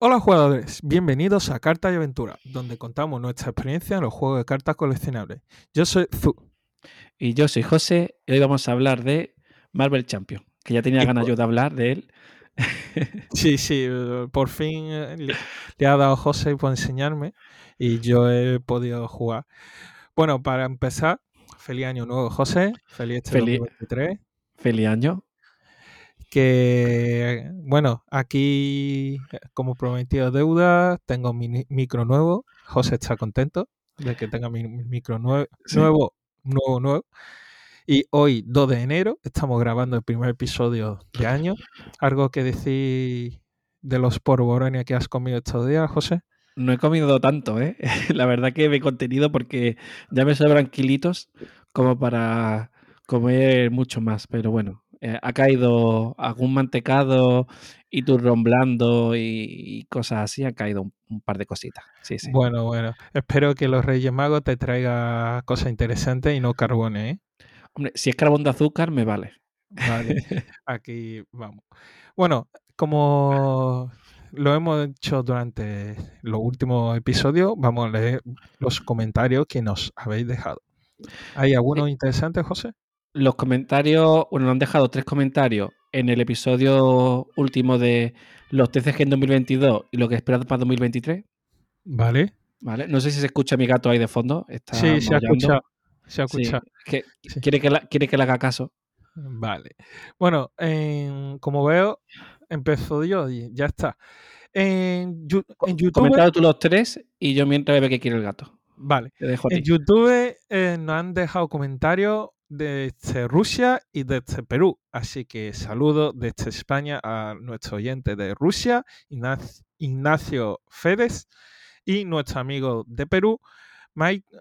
Hola jugadores, bienvenidos a Cartas y Aventura, donde contamos nuestra experiencia en los juegos de cartas coleccionables. Yo soy Zu. Y yo soy José, y hoy vamos a hablar de Marvel Champion, que ya tenía ganas yo de hablar de él. Sí, sí, por fin eh, le, le ha dado José por enseñarme y yo he podido jugar. Bueno, para empezar, feliz año nuevo José, feliz este Feliz, 2023. feliz año. Que bueno, aquí eh, como prometido deuda, tengo mi micro nuevo. José está contento de que tenga mi mi micro nue- Sí. nuevo, nuevo, nuevo. Y hoy, 2 de enero, estamos grabando el primer episodio de año. ¿Algo que decir de los porborones que has comido estos días, José? No he comido tanto, ¿eh? La verdad que me he contenido porque ya me sobran kilitos como para comer mucho más. Pero bueno, eh, ha caído algún mantecado y turrón blando y, y cosas así. Han caído un, un par de cositas. Sí, sí. Bueno, bueno. Espero que los Reyes Magos te traigan cosas interesantes y no carbones, ¿eh? Hombre, si es carbón de azúcar, me vale. Vale, aquí vamos. Bueno, como lo hemos hecho durante los últimos episodios, vamos a leer los comentarios que nos habéis dejado. ¿Hay Sí. alguno interesante, José? Los comentarios, bueno, nos han dejado tres comentarios en el episodio último de los TCG en 2022 y lo que esperado para 2023. Vale. ¿Vale? No sé si se escucha mi gato ahí de fondo. Está Sí, se ha escuchado. Se ha escuchado. Sí. quiere, que la- quiere que le haga caso. Vale. Bueno, en- como veo, empezó yo y ya está. En, YouTube, Comentado tú los tres y yo mientras veo que quiere el gato. vale. Te dejo a En. YouTube eh, nos han dejado comentarios desde Rusia y desde Perú. Así que saludo desde España a nuestro oyente de Rusia, Ignac- Ignacio Fedes, y nuestro amigo de Perú,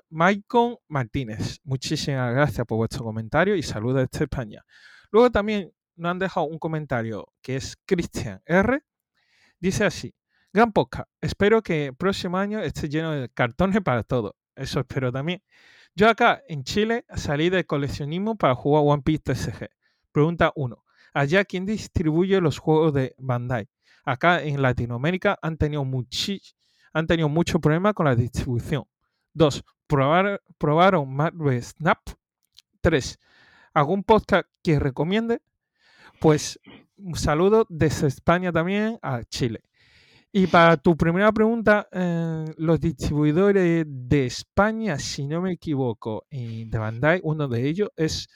Maicon Martínez. Muchísimas gracias por vuestro comentario y saludos desde España. Luego también nos han dejado un comentario que es Christian R. Dice así, gran podcast, espero que el próximo año esté lleno de cartones para todo. Eso espero también. Yo acá en Chile salí del coleccionismo para jugar One Piece TCG. Pregunta 1. Allá, ¿quién distribuye los juegos de Bandai? Acá en Latinoamérica han tenido, muchi han tenido mucho problema con la distribución. 2. ¿Probar, ¿Probaron Marvel Snap? 3. ¿Algún podcast que recomiende? Pues un saludo desde España también a Chile. Y para tu primera pregunta, eh, los distribuidores de España, si no me equivoco, de Bandai, uno de ellos es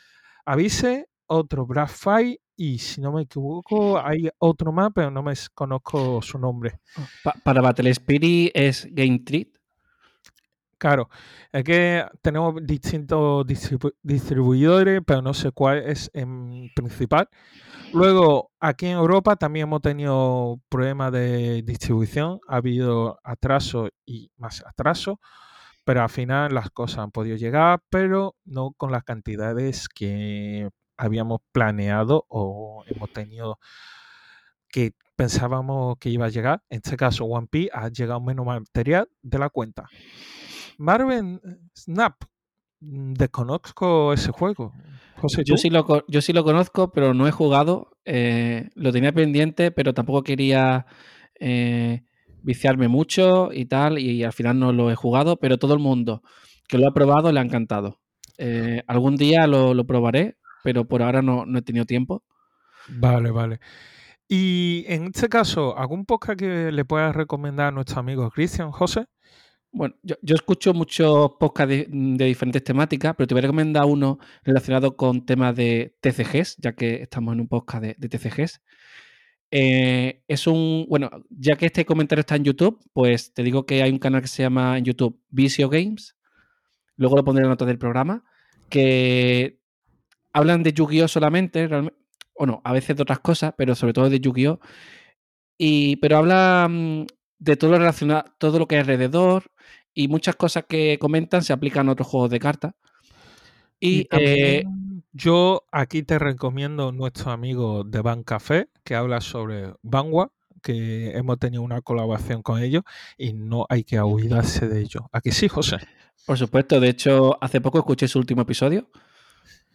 Avise, otro Blackfire y si no me equivoco hay otro más, pero no me conozco su nombre. Pa- para Battle Spirit es Game Treat. Claro, es que tenemos distintos distribu- distribuidores, pero no sé cuál es en principal. Luego, aquí en Europa también hemos tenido problemas de distribución, ha habido atraso y más atraso, pero al final las cosas han podido llegar, pero no con las cantidades que habíamos planeado o hemos tenido que pensábamos que iba a llegar. En este caso, One Piece ha llegado menos material de la cuenta. Marvel Snap, mm, desconozco ese juego. José, Yo sí, lo, yo sí lo conozco, pero no he jugado. eh, lo tenía pendiente, pero tampoco quería eh, viciarme mucho y tal, y al final no lo he jugado, pero todo el mundo que lo ha probado le ha encantado. Eh, algún día lo, lo probaré, pero por ahora no, no he tenido tiempo. Vale, vale. Y en este caso, ¿algún podcast que le puedas recomendar a nuestro amigo Christian, José? Bueno, yo, escucho muchos podcasts de, diferentes temáticas, pero te voy a recomendar uno relacionado con temas de TCGs, ya que estamos en un podcast de, TCGs. Eh, es un, bueno, ya que este comentario está en YouTube, pues te digo que hay un canal que se llama en YouTube Visio Games, luego lo pondré en la nota del programa, que hablan de Yu-Gi-Oh solamente, o no, a veces de otras cosas, pero sobre todo de Yu-Gi-Oh! Y, pero habla de todo lo relacionado, todo lo que hay alrededor y muchas cosas que comentan se aplican a otros juegos de cartas. Y Y eh, yo aquí te recomiendo nuestro amigo de Ban Café, que habla sobre Vanguard, que hemos tenido una colaboración con ellos y no hay que olvidarse de ello. Aquí sí, José. por supuesto, de hecho, hace poco escuché su último episodio.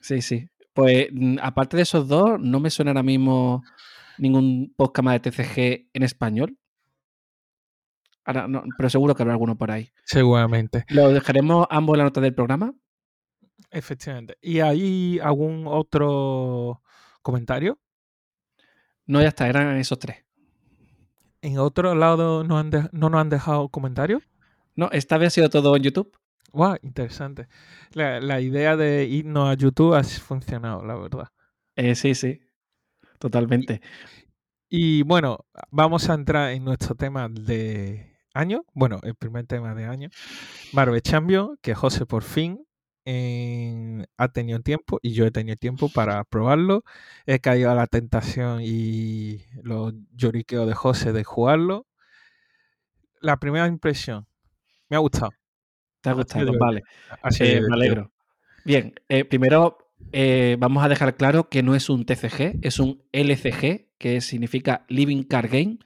Sí, sí. Pues mm, aparte de esos dos, no me suena ahora mismo ningún podcast más de TCG en español. Ahora no, pero seguro que habrá alguno por ahí. Seguramente. Lo dejaremos ambos en la nota del programa. Efectivamente. ¿Y hay algún otro comentario? No, ya está, eran esos tres. ¿En otro lado no, han de- no nos han dejado comentarios? No, esta vez ha sido todo en YouTube. Wow, interesante. La, la idea de irnos a YouTube ha funcionado, la verdad. Eh, sí, sí. Totalmente. Y bueno, vamos a entrar en nuestro tema de año. Bueno, el primer tema de año. Marvel Champions, que José por fin eh, ha tenido tiempo y yo he tenido tiempo para probarlo. He caído a la tentación y los lloriqueos de José de jugarlo. La primera impresión, me ha gustado. ¿Te ha gustado? Vale. Sido Eh, me alegro. Bien, eh, primero eh, vamos a dejar claro que no es un TCG, es un LCG, que significa Living Card Game.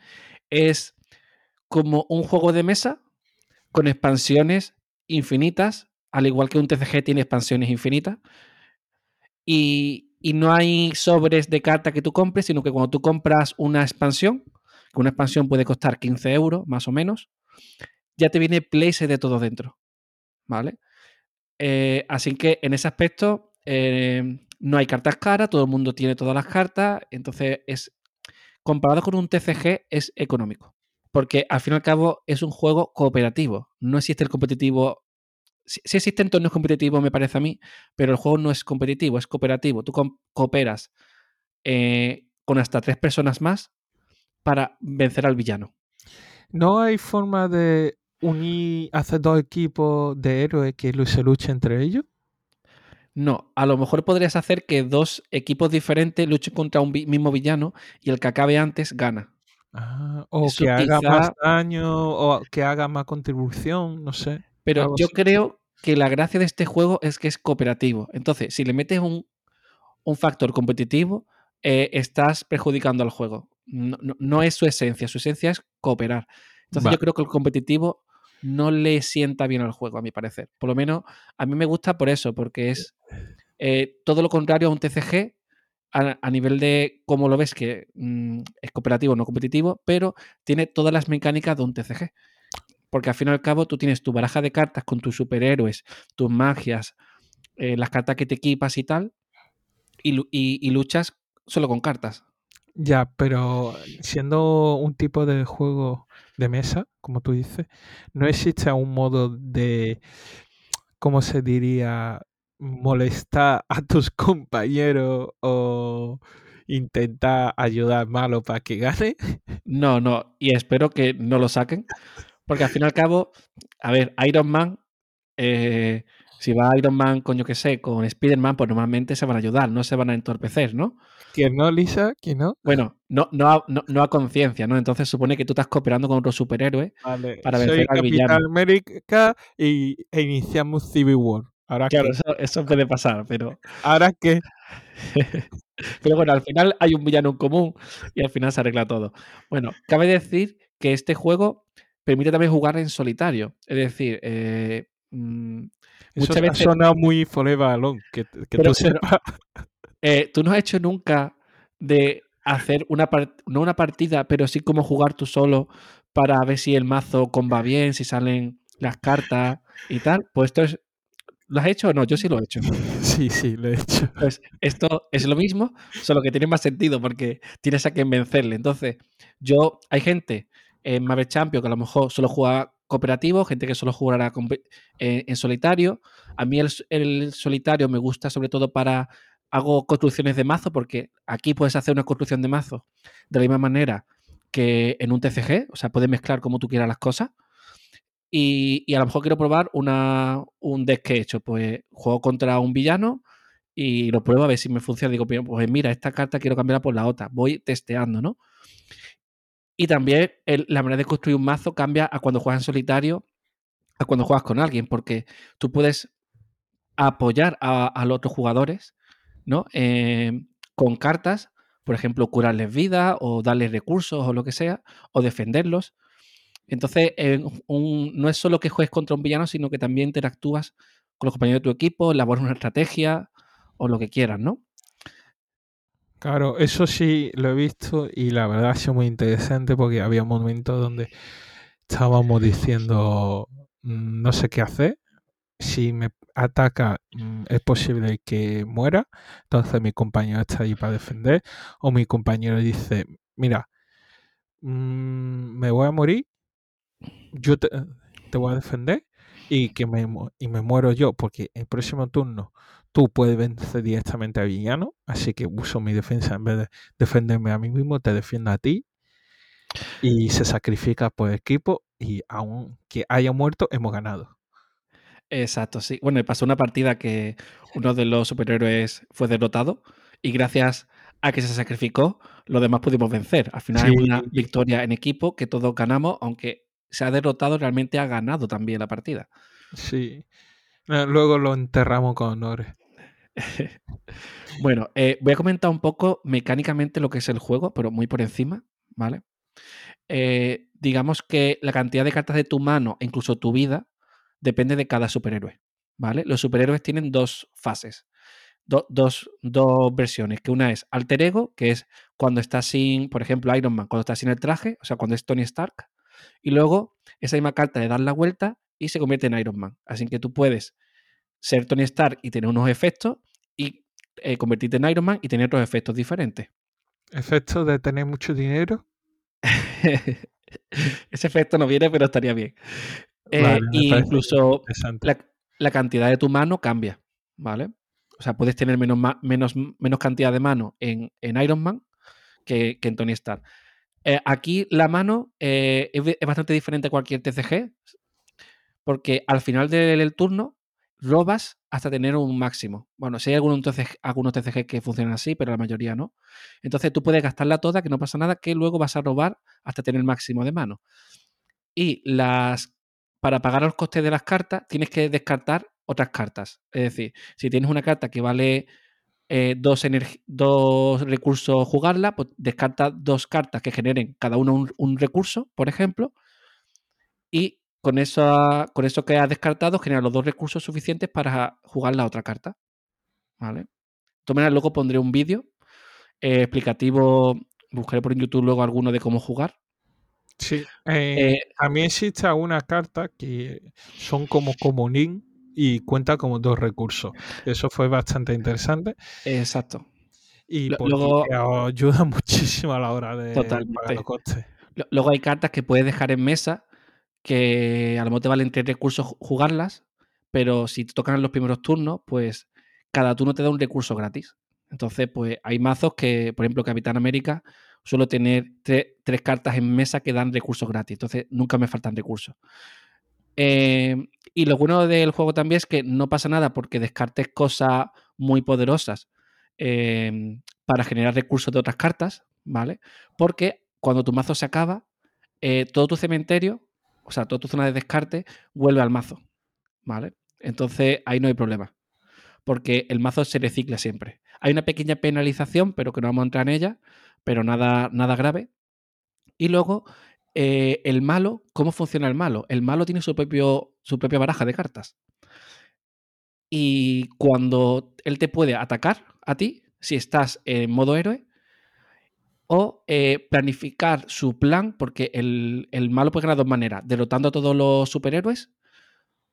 Es como un juego de mesa con expansiones infinitas, al igual que un TCG tiene expansiones infinitas. Y, no hay sobres de carta que tú compres, sino que cuando tú compras una expansión, que una expansión puede costar 15 euros más o menos, ya te viene place de todo dentro. ¿Vale? Eh, así que en ese aspecto eh, no hay cartas caras, todo el mundo tiene todas las cartas, entonces es comparado con un TCG es económico, porque al fin y al cabo es un juego cooperativo, no existe el competitivo, sí, sí existen torneos competitivos me parece a mí, pero el juego no es competitivo, es cooperativo, tú cooperas eh, con hasta tres personas más para vencer al villano. ¿No hay forma de unir, hacer dos equipos de héroes que se luchen entre ellos? No, a lo mejor podrías hacer que dos equipos diferentes luchen contra un mismo villano y el que acabe antes gana. Ah, o Eso que haga más daño, o que haga más contribución, no sé. Pero yo así. creo que la gracia de este juego es que es cooperativo. Entonces, si le metes un, un factor competitivo, eh, estás perjudicando al juego. No, no- no es su esencia, su esencia es cooperar. Entonces, yo creo que el competitivo no le sienta bien al juego, a mi parecer. Por lo menos a mí me gusta por eso, porque es eh, todo lo contrario a un TCG a, nivel de cómo lo ves, que mm, es cooperativo, no competitivo, pero tiene todas las mecánicas de un TCG. Porque al fin y al cabo tú tienes tu baraja de cartas con tus superhéroes, tus magias, eh, las cartas que te equipas y tal, y- y luchas solo con cartas. Ya, pero siendo un tipo de juego de mesa, como tú dices, no existe un modo de, ¿cómo se diría? Molestar a tus compañeros o intentar ayudar al malo para que gane. No, no, y espero que no lo saquen, porque al fin y al cabo, a ver, Iron Man, eh, si va Iron Man con yo que sé, con Spider-Man, pues normalmente se van a ayudar, no se van a entorpecer, ¿no? ¿Quién no, Lisa? ¿Quién no? Bueno, no, no, a, no, no a conciencia, ¿no? Entonces supone que tú estás cooperando con otro superhéroe. Vale, Para soy vencer al Capitán villano. América y, e iniciamos Civil War. ¿Ahora Claro, qué? eso, eso puede pasar, pero, ¿Ahora qué? pero bueno, al final hay un villano en común y al final se arregla todo. Bueno, cabe decir que este juego permite también jugar en solitario. Es decir, eh, mm, Eso muchas ha veces sonado muy Forever Alone, que, que Pero- tú pero- sepas. eh, tú no has hecho nunca de hacer una par- no una partida, pero sí como jugar tú solo para ver si el mazo comba bien, si salen las cartas y tal. Pues esto es. ¿Lo has hecho o no? Yo sí lo he hecho. Sí, sí, lo he hecho. Pues esto es lo mismo, solo que tiene más sentido porque tienes a quien vencerle. Entonces, yo, hay gente en Marvel Champions que a lo mejor solo juega cooperativo, gente que solo jugará eh, en solitario. A mí el, el solitario me gusta sobre todo para hago construcciones de mazo porque aquí puedes hacer una construcción de mazo de la misma manera que en un TCG, o sea, puedes mezclar como tú quieras las cosas. Y, a lo mejor quiero probar una, un deck que he hecho. Pues juego contra un villano y lo pruebo a ver si me funciona. Digo, pues mira, esta carta quiero cambiarla por la otra. Voy testeando, ¿no? Y también la manera de construir un mazo cambia a cuando juegas en solitario a cuando juegas con alguien, porque tú puedes apoyar a, a los otros jugadores, ¿no? Eh, con cartas, por ejemplo, curarles vida o darles recursos o lo que sea, o defenderlos. Entonces, eh, no es solo que juegues contra un villano, sino que también interactúas con los compañeros de tu equipo, elaboras una estrategia o lo que quieras, ¿no? Claro, eso sí lo he visto y la verdad ha sido muy interesante porque había momentos donde estábamos diciendo mm, no sé qué hacer. Si me ataca, mm, es posible que muera. Entonces mi compañero está ahí para defender. O mi compañero dice, mira, mm, me voy a morir. Yo te, te voy a defender y que me, y me muero yo, porque el próximo turno tú puedes vencer directamente a villano, así que uso mi defensa en vez de defenderme a mí mismo, te defiendo a ti y se sacrifica por equipo y aunque haya muerto, hemos ganado. Exacto, sí. Bueno, me pasó una partida que uno de los superhéroes fue derrotado y gracias a que se sacrificó, los demás pudimos vencer. Al final es una victoria en equipo que todos ganamos, aunque se ha derrotado, realmente ha ganado también la partida. Sí. Eh, Luego lo enterramos con honores. Bueno, eh, voy a comentar un poco mecánicamente lo que es el juego, pero muy por encima, ¿vale? Eh, digamos que la cantidad de cartas de tu mano e incluso tu vida depende de cada superhéroe, ¿vale? Los superhéroes tienen dos fases, do- dos, dos versiones, que una es alter ego, que es cuando estás sin, por ejemplo, Iron Man, cuando estás sin el traje, o sea, cuando es Tony Stark, y luego esa misma carta le das la vuelta y se convierte en Iron Man. Así que tú puedes ser Tony Stark y tener unos efectos y eh, convertirte en Iron Man y tener otros efectos diferentes. Efecto de tener mucho dinero. Ese efecto no viene, pero estaría bien. Eh, Vale, y incluso la, la cantidad de tu mano cambia, ¿vale? O sea, puedes tener menos, menos, menos cantidad de mano en, en Iron Man que, que en Tony Stark. Eh, aquí la mano eh, es, bastante diferente a cualquier TCG, porque al final del, turno robas hasta tener un máximo. Bueno, sí hay algunos TCG que funcionan así, pero la mayoría no. Entonces tú puedes gastarla toda, que no pasa nada, que luego vas a robar hasta tener el máximo de mano. Y las para pagar los costes de las cartas, tienes que descartar otras cartas. Es decir, si tienes una carta que vale eh, dos, dos recursos jugarla, pues descarta dos cartas que generen cada uno un, un recurso, por ejemplo, y con eso, con eso que has descartado genera los dos recursos suficientes para jugar la otra carta. ¿Vale? De todas maneras, luego pondré un vídeo eh, explicativo, buscaré por YouTube luego alguno de cómo jugar. Sí. Eh, Eh, también existe una carta que son como comodín y cuenta como dos recursos. Eso fue bastante interesante exacto. y luego- ayuda muchísimo a la hora de Totalmente. pagar los costes. Luego hay cartas que puedes dejar en mesa que a lo mejor te valen tres recursos ju- jugarlas, pero si te tocan en los primeros turnos, pues cada turno te da un recurso gratis. Entonces, pues hay mazos que, por ejemplo, Capitán América suelo tener tre- tres cartas en mesa que dan recursos gratis. Entonces, nunca me faltan recursos. Eh, y lo bueno del juego también es que no pasa nada porque descartes cosas muy poderosas eh, para generar recursos de otras cartas, ¿vale? Porque cuando tu mazo se acaba, eh, todo tu cementerio, o sea, toda tu zona de descarte, vuelve al mazo, ¿vale? Entonces ahí no hay problema, porque el mazo se recicla siempre. Hay una pequeña penalización, pero que no vamos a entrar en ella, pero nada, nada grave. Y luego, eh, el malo, ¿cómo funciona el malo? El malo tiene su, propio, su propia baraja de cartas. Y cuando él te puede atacar a ti, si estás en modo héroe, o eh, planificar su plan, porque el, el malo puede ganar de dos maneras, derrotando a todos los superhéroes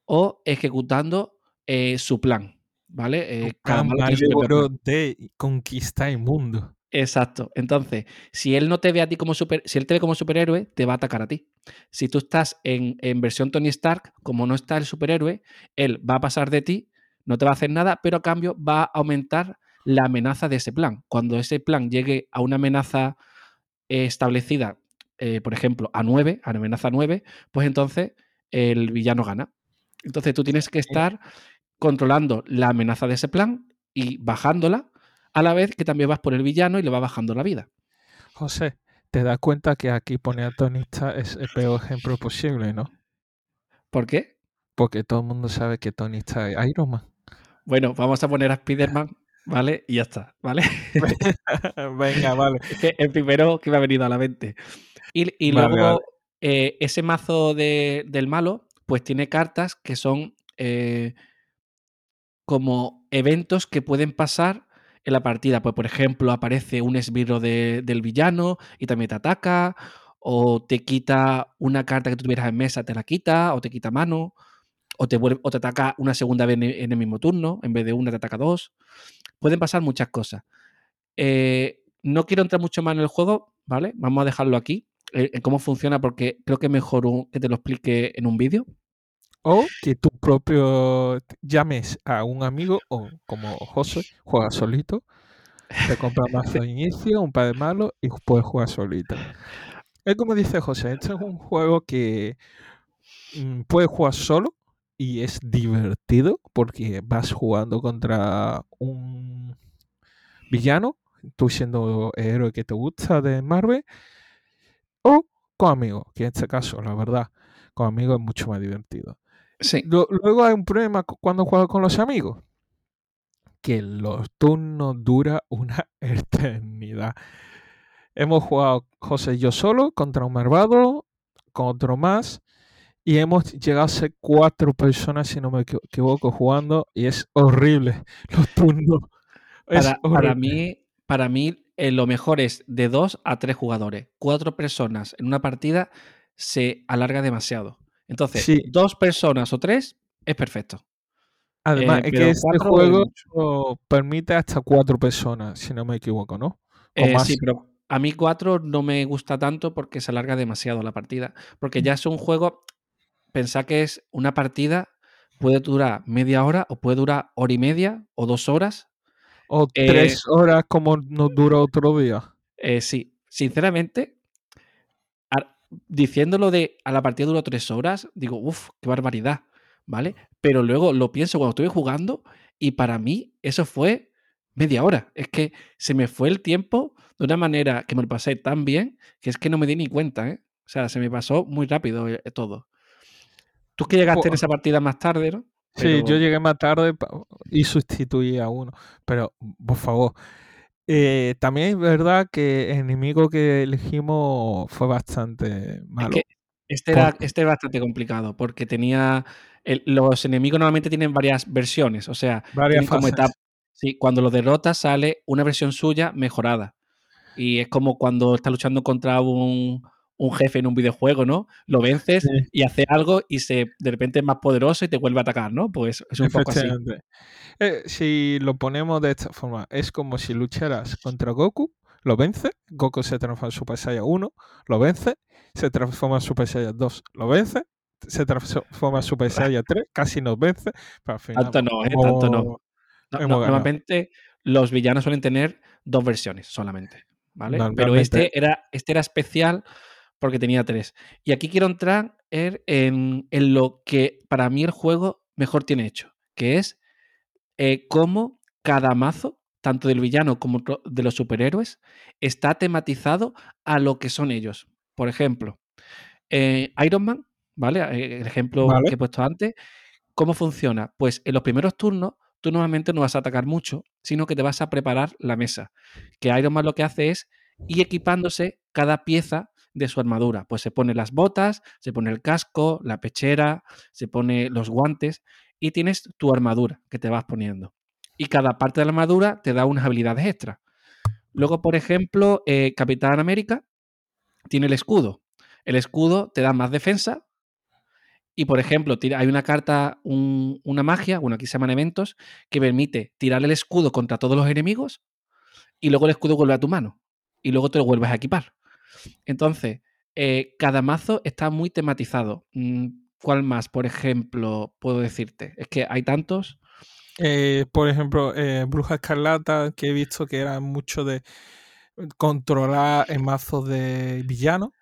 o ejecutando eh, su plan, ¿vale? Eh, cada malo tiene su plan. De conquistar el mundo. Exacto. Entonces, si él no te ve a ti como super, si él te ve como superhéroe, te va a atacar a ti. Si tú estás en, en versión Tony Stark, como no está el superhéroe, él va a pasar de ti, no te va a hacer nada, pero a cambio va a aumentar la amenaza de ese plan. Cuando ese plan llegue a una amenaza eh, establecida, eh, por ejemplo, a 9, a amenaza 9, pues entonces el villano gana. Entonces tú tienes que estar controlando la amenaza de ese plan y bajándola a la vez que también vas por el villano y le va bajando la vida. José, te das cuenta que aquí poner a Tony Stark es el peor ejemplo posible, ¿no? ¿Por qué? Porque todo el mundo sabe que Tony Stark es Iron Man. Bueno, vamos a poner a Spider-Man, ¿vale? Y ya está, ¿vale? Venga, vale. El primero que me ha venido a la mente. Y, y Vale, luego vale. eh, ese mazo de- del malo, pues tiene cartas que son eh, como eventos que pueden pasar en la partida. Pues, por ejemplo, aparece un esbirro de- del villano y también te ataca. o te quita una carta que tú tuvieras en mesa, te la quita, o te quita mano, o te, vuelve, o te ataca una segunda vez en el mismo turno, en vez de una te ataca dos. Pueden pasar muchas cosas. Eh, no quiero entrar mucho más en el juego, ¿vale? Vamos a dejarlo aquí, eh, en cómo funciona, porque creo que es mejor que te lo explique en un vídeo. O que tú propio llames a un amigo o como José, juega solito, te compra mazo de inicio, un par de malos y puedes jugar solito. Es como dice José, este es un juego que mm, puedes jugar solo y es divertido porque vas jugando contra un villano, tú siendo el héroe que te gusta de Marvel, o con amigos, que en este caso, la verdad, con amigos es mucho más divertido. Sí. Luego hay un problema cuando juegas con los amigos, que los turnos dura una eternidad. Hemos jugado José y yo solo contra un malvado, con otro más, y hemos llegado a ser cuatro personas, si no me equivoco, jugando, y es horrible los turnos. Para, mí, para mí eh, lo mejor es de dos a tres jugadores. Cuatro personas en una partida se alarga demasiado. Entonces, dos personas o tres es perfecto. Además, eh, es que este juego permite hasta cuatro personas, si no me equivoco, ¿no? Eh, sí, pero a mí cuatro no me gusta tanto porque se alarga demasiado la partida. Porque ya es un juego, pensá que es una partida, puede durar media hora o puede durar hora y media o dos horas. O tres eh, horas como nos dura otro día. sí, sinceramente, diciéndolo de a la partida duró tres horas, digo, uff, qué barbaridad, ¿vale? Pero luego lo pienso cuando estuve jugando y para mí eso fue media hora. Es que se me fue el tiempo de una manera que me lo pasé tan bien que es que no me di ni cuenta, ¿eh? O sea, se me pasó muy rápido eh, todo. Tú que llegaste en esa partida más tarde, ¿no? Sí, yo llegué más tarde y sustituí a uno. Pero, por favor, eh, también es verdad que el enemigo que elegimos fue bastante malo. este, era, este bastante complicado porque tenía. los enemigos normalmente tienen varias versiones, o sea, varias como etapas. Sí, cuando lo derrotas sale una versión suya mejorada. Y es como cuando estás luchando contra un, jefe en un videojuego, ¿no? Lo vences y hace algo y se de repente es más poderoso y te vuelve a atacar, ¿no? Pues es un poco así. Eh, si lo ponemos de esta forma, es como si lucharas contra Goku, lo vence, Goku se transforma en Super Saiyan 1, lo vence, se transforma en Super Saiyan 2, lo vence, se transforma en Super Saiyan 3, casi nos vence, pero Tanto no, eh, tanto no. normalmente los villanos suelen tener dos versiones solamente, ¿vale? Pero este era, este era especial porque tenía tres. Y aquí quiero entrar en, en lo que para mí el juego mejor tiene hecho, que es eh, cómo cada mazo, tanto del villano como de los superhéroes, está tematizado a lo que son ellos. Por ejemplo, eh, Iron Man, ¿vale? Eh, el ejemplo que he puesto antes. ¿Cómo funciona? Pues en los primeros turnos tú normalmente no vas a atacar mucho, sino que te vas a preparar la mesa. Que Iron Man lo que hace es ir equipándose cada pieza de su armadura. Pues se pone las botas, se pone el casco, la pechera, se pone los guantes y tienes tu armadura que te vas poniendo. Y cada parte de la armadura te da unas habilidades extra. Luego, por ejemplo, eh, Capitán América tiene el escudo. El escudo te da más defensa. Y, por ejemplo, hay una carta, una magia, bueno, aquí se llaman eventos, que permite tirar el escudo contra todos los enemigos y luego el escudo vuelve a tu mano. Y luego te lo vuelves a equipar. Entonces, eh, cada mazo está muy tematizado. Mm, ¿Cuál más, por ejemplo, puedo decirte? Es que hay tantos. Eh, por ejemplo, eh, Bruja Escarlata, que he visto que era mucho de controlar el mazo de villano.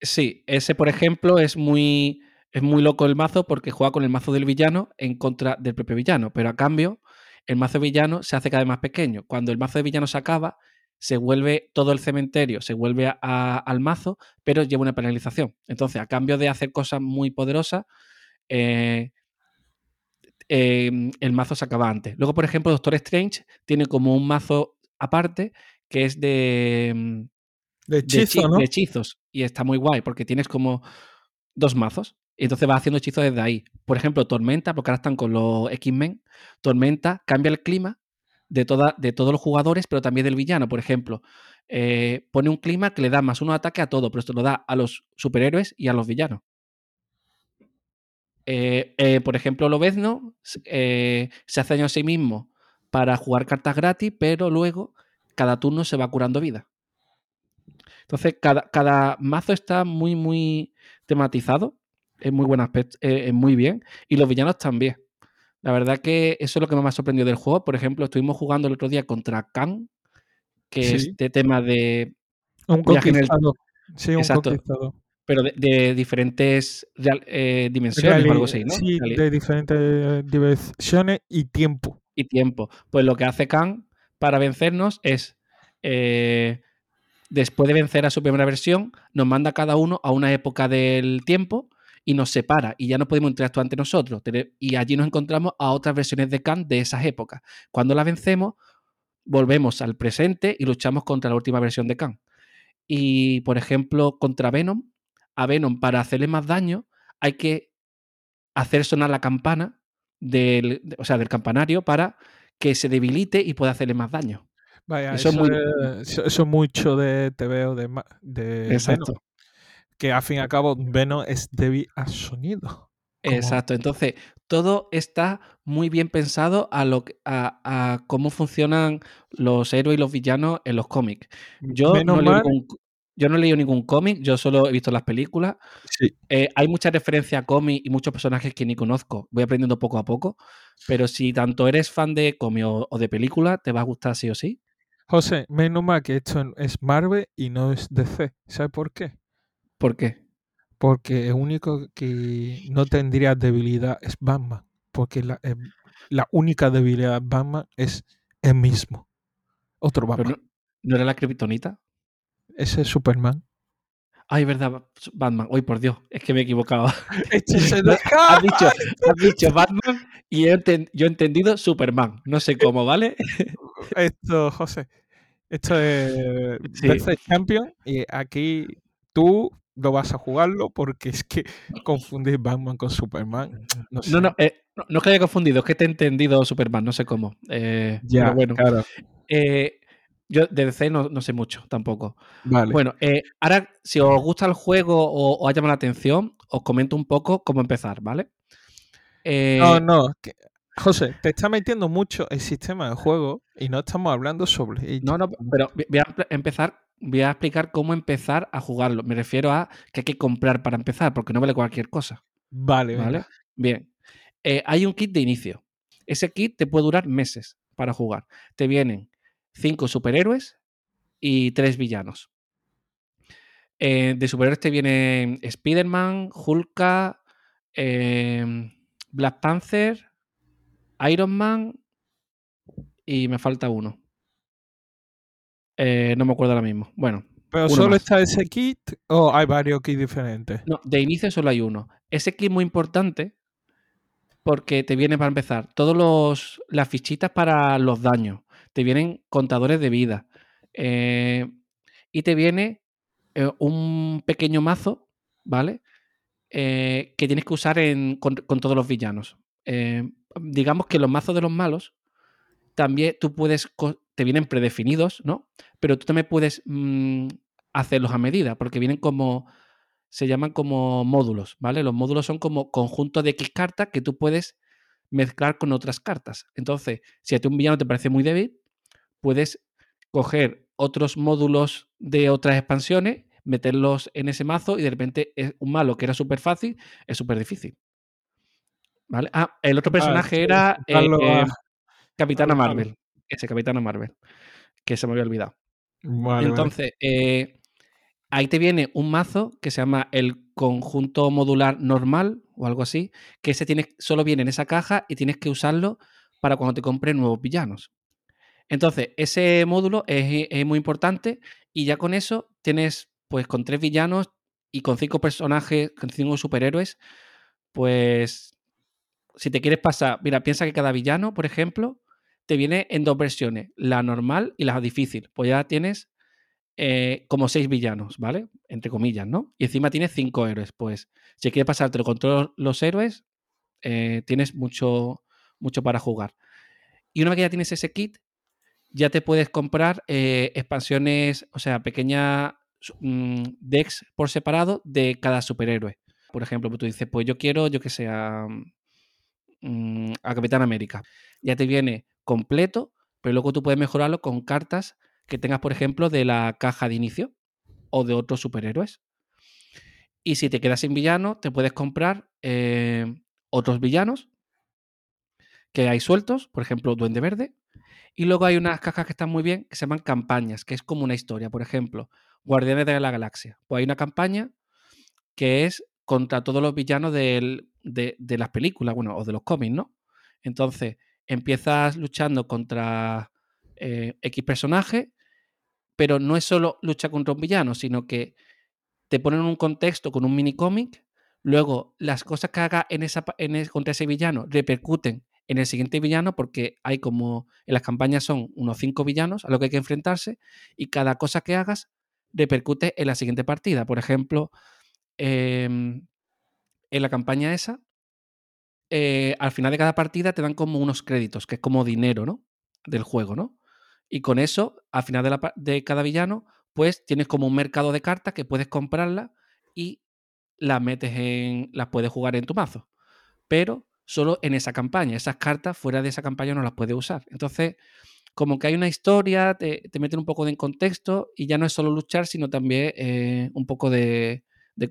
Sí, ese, por ejemplo, es muy, es muy loco el mazo porque juega con el mazo del villano en contra del propio villano. Pero a cambio, el mazo villano se hace cada vez más pequeño. Cuando el mazo de villano se acaba, se vuelve todo el cementerio, se vuelve al mazo, pero lleva una penalización. Entonces, a cambio de hacer cosas muy poderosas, eh, em, el mazo se acaba antes. Luego, por ejemplo, Doctor Strange tiene como un mazo aparte que es de, em, de, de hechizos. Y está muy guay porque tienes como dos mazos. Y entonces vas haciendo hechizos desde ahí. Por ejemplo, Tormenta, porque ahora están con los X-Men. Tormenta cambia el clima de, toda, de todos los jugadores, pero también del villano. Por ejemplo, eh, pone un clima que le da más uno ataque a todo, pero esto lo da a los superhéroes y a los villanos. Eh, eh, por ejemplo, Lobezno se hace daño a sí mismo para jugar cartas gratis, pero luego cada turno se va curando vida. Entonces, cada, cada mazo está muy, muy tematizado. Es muy buen aspecto, es muy bien. Y los villanos también. La verdad que eso es lo que más me ha sorprendido del juego. Por ejemplo, estuvimos jugando el otro día contra Khan, que es este tema de. Un conquistado. Sí, un Exacto. Pero de, diferentes eh, dimensiones o algo así, ¿no? Sí, de diferentes dimensiones y tiempo. Y tiempo. Pues lo que hace Khan para vencernos es. Eh, después de vencer a su primera versión, nos manda cada uno a una época del tiempo y nos separa y ya no podemos interactuar ante nosotros. Y allí nos encontramos a otras versiones de Khan de esas épocas. Cuando la vencemos, volvemos al presente y luchamos contra la última versión de Khan. Y, por ejemplo, contra Venom, a Venom, para hacerle más daño, hay que hacer sonar la campana del, o sea, del campanario para que se debilite y pueda hacerle más daño. Vaya, eso, es, muy... eso, mucho de TVO de, de Exacto. Que al fin y al cabo Venom es débil a sonido. Exacto, entonces todo está muy bien pensado a, lo, a, cómo funcionan los héroes y los villanos en los cómics. Yo no, leo ningún, yo no he leído ningún cómic, yo solo he visto las películas. Eh, hay mucha referencia a cómics y muchos personajes que ni conozco. Voy aprendiendo poco a poco. Pero si tanto eres fan de cómic o, de película, te va a gustar sí o sí. José, menos mal que esto es Marvel y no es DC. ¿Sabes por qué? ¿Por qué? Porque el único que no tendría debilidad es Batman. Porque la, eh, única debilidad de Batman es el mismo. Otro Batman. No, era la kriptonita? Ese es Superman. Ay, verdad, Batman. Hoy por Dios, es que me he equivocado. has, dicho, has dicho Batman y yo he entendido Superman. No sé cómo, ¿vale? Esto, José. Esto es sí. Champion y aquí tú no vas a jugarlo porque es que confundir Batman con Superman. No, no, no, eh, no, no, es que haya confundido, es que te he entendido Superman, no sé cómo. Eh, ya, bueno. Claro. Eh, yo de DC no, sé mucho tampoco. Vale. Bueno, ahora, si os gusta el juego o, os ha llamado la atención, os comento un poco cómo empezar, ¿vale? no, no. José, te está metiendo mucho el sistema de juego y no estamos hablando sobre No, no, pero voy a empezar voy a explicar cómo empezar a jugarlo. Me refiero a que hay que comprar para empezar, porque no vale cualquier cosa. Vale, ¿vale? Bien. Eh, hay un kit de inicio. Ese kit te puede durar meses para jugar. Te vienen cinco superhéroes y tres villanos. Eh, de superhéroes te vienen Spider-Man, Hulk, em, Black Panther, Iron Man y me falta uno. Eh, no me acuerdo ahora mismo. Bueno. ¿Pero solo está ese kit o hay varios kits diferentes? No, de inicio solo hay uno. Ese kit es muy importante porque te viene para empezar todos las fichitas para los daños. Te vienen contadores de vida. Eh, y te viene eh, un pequeño mazo, ¿vale? que tienes que usar con, con, todos los villanos. digamos que los mazos de los malos también tú puedes te vienen predefinidos, ¿no? Pero tú también puedes mm, hacerlos a medida, porque vienen como, se llaman como módulos, ¿vale? Los módulos son como conjuntos de X cartas que tú puedes mezclar con otras cartas. Entonces, si a ti un villano te parece muy débil, puedes coger otros módulos de otras expansiones, meterlos en ese mazo y de repente es un malo que era súper fácil, es súper difícil. ¿Vale? Ah, el otro ah, personaje era eh, eh, Capitana Marvel ese Capitano Marvel, que se me había olvidado. Entonces, eh, ahí te viene un mazo que se llama el conjunto modular normal o algo así, que ese tiene, solo viene en esa caja y tienes que usarlo para cuando te compres nuevos villanos. Entonces, ese módulo es, es, muy importante y ya con eso tienes, pues con tres villanos y con cinco personajes, con cinco superhéroes, pues si te quieres pasar, mira, piensa que cada villano, por ejemplo, te viene en dos versiones, la normal y la difícil. Pues ya tienes eh, como seis villanos, ¿vale? Entre comillas, ¿no? Y encima tienes cinco héroes. Pues si quieres pasártelo con todos los héroes, eh, tienes mucho, mucho para jugar. Y una vez que ya tienes ese kit, ya te puedes comprar eh, expansiones, o sea, pequeñas mm, decks por separado de cada superhéroe. Por ejemplo, tú dices, pues yo quiero, yo que sea, mm, a Capitán América. Ya te viene completo, pero luego tú puedes mejorarlo con cartas que tengas, por ejemplo, de la caja de inicio o de otros superhéroes. Y si te quedas sin villano, te puedes comprar eh, otros villanos que hay sueltos, por ejemplo, Duende Verde. Y luego hay unas cajas que están muy bien, que se llaman campañas, que es como una historia. Por ejemplo, Guardianes de la Galaxia. Pues hay una campaña que es contra todos los villanos de, las películas, bueno, o de los cómics, ¿no? Entonces, empiezas luchando contra eh, X personaje, pero no es solo lucha contra un villano, sino que te ponen un contexto con un mini cómic, luego las cosas que haga en esa, en contra ese villano repercuten en el siguiente villano, porque hay como en las campañas son unos cinco villanos a los que hay que enfrentarse, y cada cosa que hagas repercute en la siguiente partida. Por ejemplo, em, en la campaña esa, eh, al final de cada partida te dan como unos créditos, que es como dinero, ¿no? Del juego, ¿no? Y con eso, al final de, cada villano, pues tienes como un mercado de cartas que puedes comprarla y las metes en. las puedes jugar en tu mazo. Pero solo en esa campaña. Esas cartas fuera de esa campaña no las puedes usar. Entonces, como que hay una historia, te, meten un poco de contexto y ya no es solo luchar, sino también eh, un poco de, de,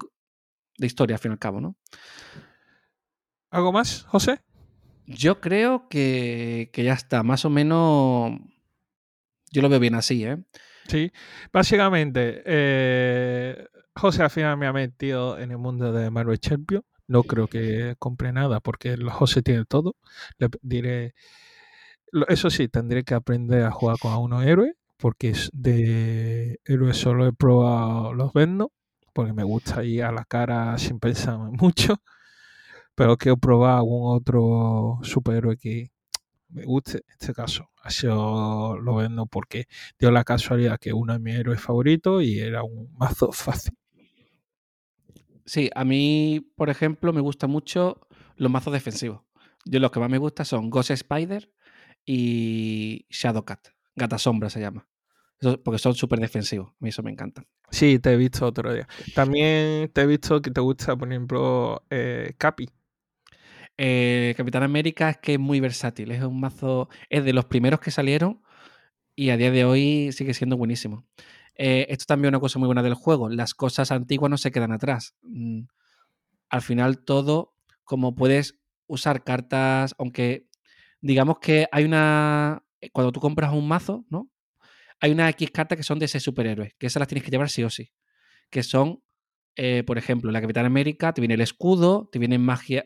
historia, al fin y al cabo, ¿no? ¿Algo más, José? Yo creo que, que ya está, más o menos. Yo lo veo bien así, ¿eh? Sí, básicamente, eh, José al final me ha metido en el mundo de Marvel Champion. No creo que compre nada porque José tiene todo. Le diré, eso sí, tendré que aprender a jugar con unos héroes porque de héroes solo he probado los Venom porque me gusta ir a la cara sin pensar mucho. Pero quiero probar algún otro superhéroe que me guste. En este caso, así lo vendo porque dio la casualidad que uno de mis héroes favoritos y era un mazo fácil. Sí, a mí, por ejemplo, me gustan mucho los mazos defensivos. Yo los que más me gusta son Ghost Spider y Shadowcat. Gata Sombra se llama. porque son súper defensivos. A mí eso me encanta. Sí, te he visto otro día. También te he visto que te gusta, por ejemplo, eh, Capi. Eh, Capitán América es que es muy versátil. Es un mazo. Es de los primeros que salieron y a día de hoy sigue siendo buenísimo. Eh, esto también es una cosa muy buena del juego. Las cosas antiguas no se quedan atrás. Mm, al final, todo, como puedes usar cartas, aunque digamos que hay una. Eh, cuando tú compras un mazo, ¿no? Hay una X cartas que son de ese superhéroe, que esas las tienes que llevar sí o sí. Que son, por ejemplo, la Capitán América, te viene el escudo, te vienen magia,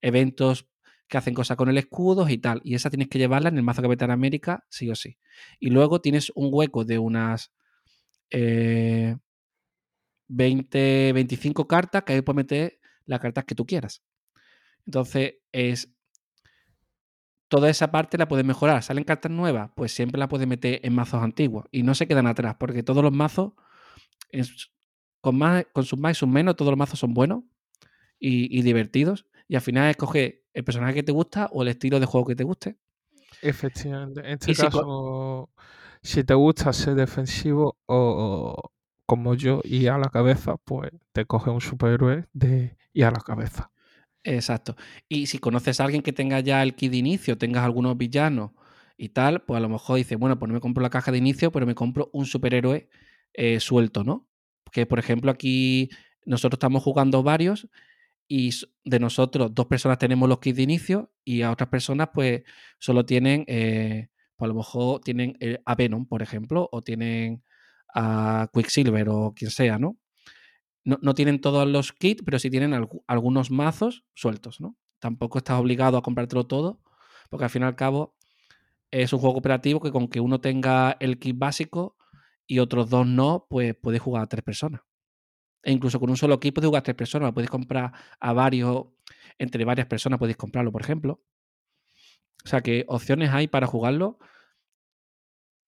eventos que hacen cosas con el escudo y tal. Y esa tienes que llevarla en el mazo Capitán América, sí o sí. Y luego tienes un hueco de unas 20, eh, 25 cartas que ahí puedes meter las cartas que tú quieras. Entonces, es. Toda esa parte la puedes mejorar. ¿Salen cartas nuevas? Pues siempre la puedes meter en mazos antiguos. Y no se quedan atrás, porque todos los mazos, con, más, con sus más y sus menos, todos los mazos son buenos y divertidos y al final escoge el personaje que te gusta o el estilo de juego que te guste. Efectivamente. En este caso, si, te gusta ser defensivo o, como yo y a la cabeza, pues te coge un superhéroe de y a la cabeza. Exacto. Y si conoces a alguien que tenga ya el kit de inicio, tengas algunos villanos y tal, pues a lo mejor dices, bueno, pues no me compro la caja de inicio, pero me compro un superhéroe eh, suelto, ¿no? Que por ejemplo aquí nosotros estamos jugando varios y de nosotros dos personas tenemos los kits de inicio y a otras personas pues solo tienen, eh, pues a lo mejor tienen eh, a Venom, por ejemplo, o tienen a Quicksilver o quien sea, ¿no? No, tienen todos los kits, pero sí tienen algunos mazos sueltos, ¿no? Tampoco estás obligado a comprártelo todo, porque al fin y al cabo es un juego operativo que con que uno tenga el kit básico y otros dos no, pues puede jugar a tres personas. E incluso con un solo equipo de jugar tres personas, lo podéis comprar a varios, entre varias personas podéis comprarlo, por ejemplo. O sea que opciones hay para jugarlo.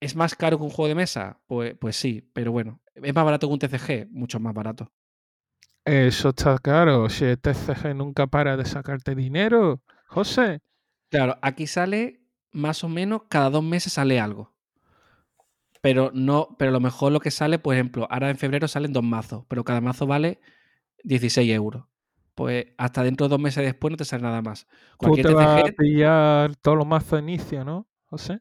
¿Es más caro que un juego de mesa? Pues, pues sí, pero bueno. ¿Es más barato que un TCG? Mucho más barato. Eso está caro. Si el TCG nunca para de sacarte dinero, José. Claro, aquí sale más o menos cada dos meses sale algo. Pero no, pero a lo mejor lo que sale, por ejemplo, ahora en febrero salen dos mazos, pero cada mazo vale 16 euros. Pues hasta dentro de dos meses después no te sale nada más. Tú Cualquier te vas a pillar todos los mazos de inicio, ¿no, José?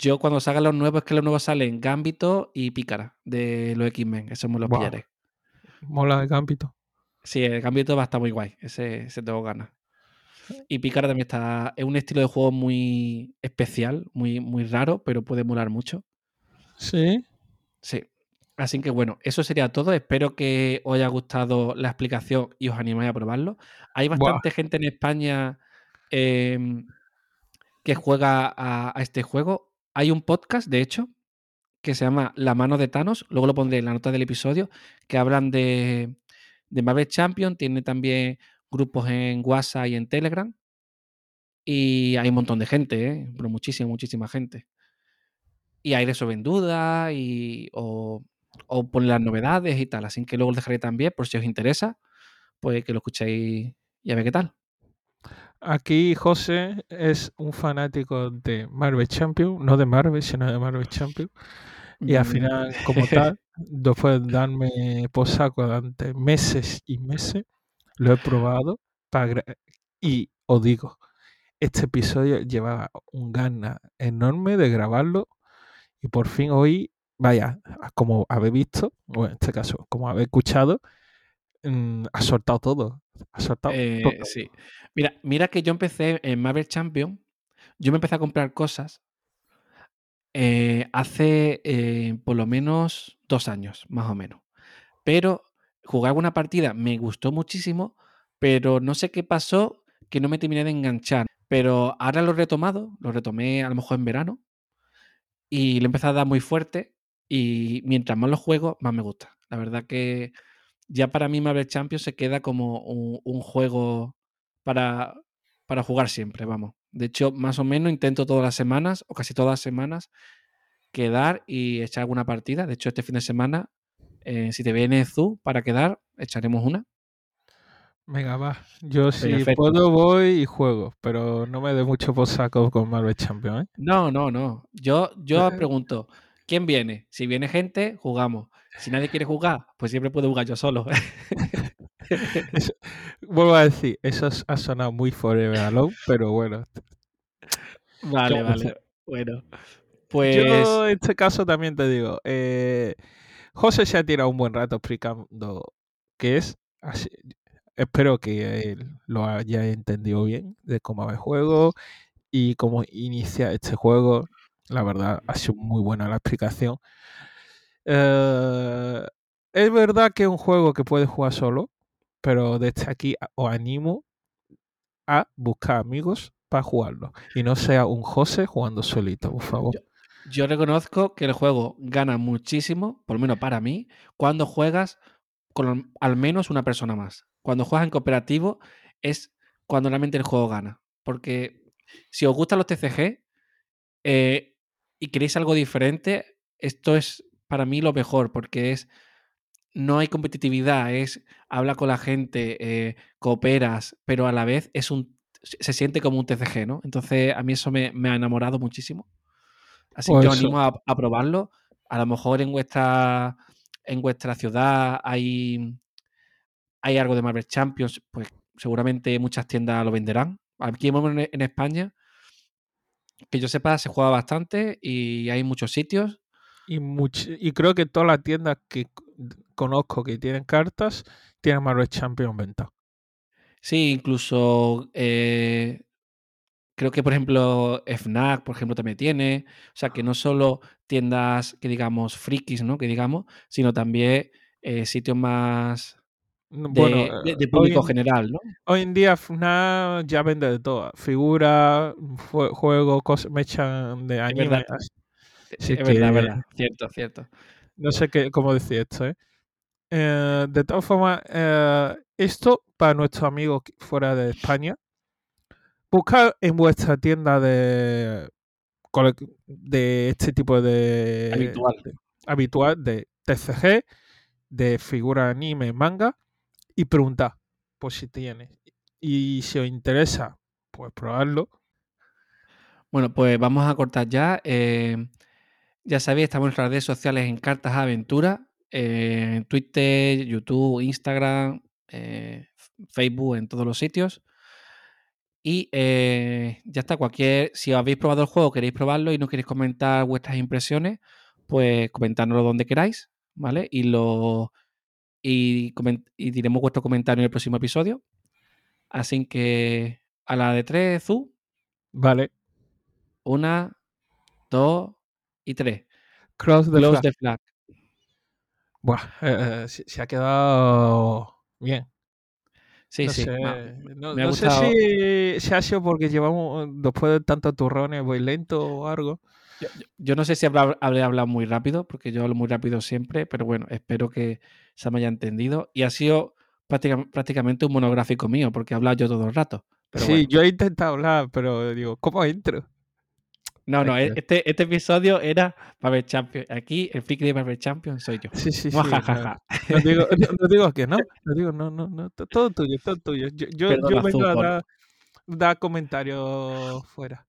yo cuando salgan los nuevos, es que los nuevos salen Gambito y Pícara de los X-Men. Eso me los pillaré. Mola de Gambito. Sí, el Gambito va a estar muy guay. Ese, ese tengo ganas. Y Pícara también está. Es un estilo de juego muy especial, muy, muy raro, pero puede molar mucho. Sí. Sí. Así que bueno, eso sería todo. Espero que os haya gustado la explicación y os animéis a probarlo. Hay Buah. bastante gente en España em, que juega a, a este juego. Hay un podcast, de hecho, que se llama La mano de Thanos. Luego lo pondré en la nota del episodio, que hablan de, de Marvel Champion. Tiene también grupos en WhatsApp y en Telegram. Y hay un montón de gente, ¿eh? pero muchísima, muchísima gente. Y hay resuelven dudas y, o, o ponen las novedades y tal. Así que luego os dejaré también, por si os interesa, pues que lo escuchéis y a ver qué tal. Aquí José es un fanático de Marvel Champion, no de Marvel, sino de Marvel Champion. Y al Mm, final, como tal, después de darme por saco durante meses y meses, lo he probado para y os digo, este episodio llevaba un ganas enorme de grabarlo y por fin hoy, vaya, como habéis visto, o en este caso, como habéis escuchado, mm, ha soltado todo. Ha soltado Eh, todo. sí. Mira, mira que yo empecé en Marvel Champion. Yo me empecé a comprar cosas eh, hace eh, por lo menos dos años, más o menos. Pero jugué alguna partida, me gustó muchísimo, pero no sé qué pasó que no me terminé de enganchar. Pero ahora lo he retomado, lo retomé a lo mejor en verano y le empecé a dar muy fuerte y mientras más lo juego, más me gusta. La verdad que ya para mí Marvel Champions se queda como un, juego para, para jugar siempre, vamos. De hecho, más o menos intento todas las semanas, o casi todas las semanas, quedar y echar alguna partida. De hecho, este fin de semana, eh, si te viene Zu para quedar, echaremos una. Venga, va. Yo si Perfecto. puedo voy y juego, pero no me dé mucho por saco con Marvel Champions, ¿eh? No, no, no. Yo, yo Eh. pregunto, ¿quién viene? Si viene gente, jugamos. Si nadie quiere jugar, pues siempre puedo jugar yo solo. Eso- vuelvo a decir, eso es- ha sonado muy Forever Alone, pero bueno. vale, ¿Cómo vale. Bueno, pues Yo en este caso también te digo, eh, José se ha tirado un buen rato explicando qué es. así- espero que lo haya entendido bien de cómo va el juego y cómo inicia este juego. La verdad, ha sido muy buena la explicación. Eh, es verdad que es un juego que puedes jugar solo, pero desde aquí a- os animo a buscar amigos para jugarlo y no sea un José jugando solito, por favor. yo reconozco que el juego gana muchísimo, por lo menos para mí, cuando juegas con al menos una persona más. Cuando juegas en cooperativo es cuando realmente el juego gana. Porque si os gustan los TCG eh, y queréis algo diferente, esto es para mí lo mejor, porque es no hay competitividad, es habla con la gente, eh, cooperas, pero a la vez es un se siente como un TCG, ¿no? Entonces a mí eso me, me ha enamorado muchísimo. Así Pues que os eso. animo a, a probarlo. A lo mejor en vuestra en vuestra ciudad hay hay algo de Marvel Champions, pues seguramente muchas tiendas lo venderán. Aquí en, España, que yo sepa, se juega bastante y hay muchos sitios. Y, much- y creo que todas las tiendas que conozco que tienen cartas tienen Marvel Champions en venta. Sí, incluso eh, creo que, por ejemplo, FNAC, por ejemplo, también tiene. O sea, que no solo tiendas que digamos frikis, ¿no? Que digamos, sino también eh, sitios más Bueno, de- de público en, general, ¿no? hoy en día FNAC ya vende de todo. Figuras, jue- juegos, cosas, mechan de Es anime. verdad, así es verdad, es verdad. Cierto, cierto. no sé qué, cómo decir esto, ¿eh? Eh, de todas formas, eh, esto para nuestros amigos fuera de España, buscar en vuestra tienda de, de este tipo de, Habitual. de- habitual de TCG, de figura anime, manga, y preguntar por si tiene. Y si os interesa, pues probarlo. Bueno, pues vamos a cortar ya. Eh, ya sabéis, estamos en nuestras redes sociales en Cartas Aventura, eh, en Twitter, YouTube, Instagram, eh, Facebook, en todos los sitios. Y ya está, cualquier, si habéis probado el juego, queréis probarlo y no queréis comentar vuestras impresiones, pues comentárnoslo donde queráis, ¿vale? Y lo y, y diremos vuestro comentario en el próximo episodio. Así que a la de tres, Zu. Vale. Una, dos y tres. Cross the Close flag. the flag. Buah, eh, eh, se, se ha quedado bien. Sí, no sí. sé, no, sé si, si ha sido porque llevamos, después de tantos turrones, voy lento o algo. Yo, no sé si habrá- habré hablado muy rápido, porque yo hablo muy rápido siempre, pero bueno, espero que se me haya entendido. Y ha sido práctica- prácticamente un monográfico mío, porque he hablado yo todo el rato. Pero sí, bueno. yo he intentado hablar, pero digo, ¿cómo entro? No, no, e- este, este episodio era Marvel Champions. Aquí el friki de Marvel Champions soy yo. Sí, sí, sí. No, no digo, no, no digo que no, no digo, no, no, no, to- todo tuyo, todo tuyo. Yo, yo, vengo a dar comentarios fuera.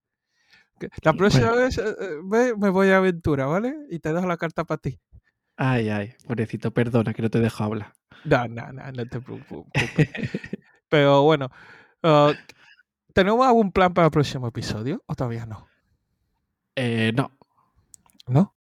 La próxima vez eh, eh, ve, me voy a aventura, ¿vale? Y te dejo la carta para ti. Ay, ay, pobrecito, perdona que no te dejo hablar. No, no, no, no te preocupes. Pero bueno, ah, ¿tenemos algún plan para el próximo episodio o todavía no? Eh, no, ¿No?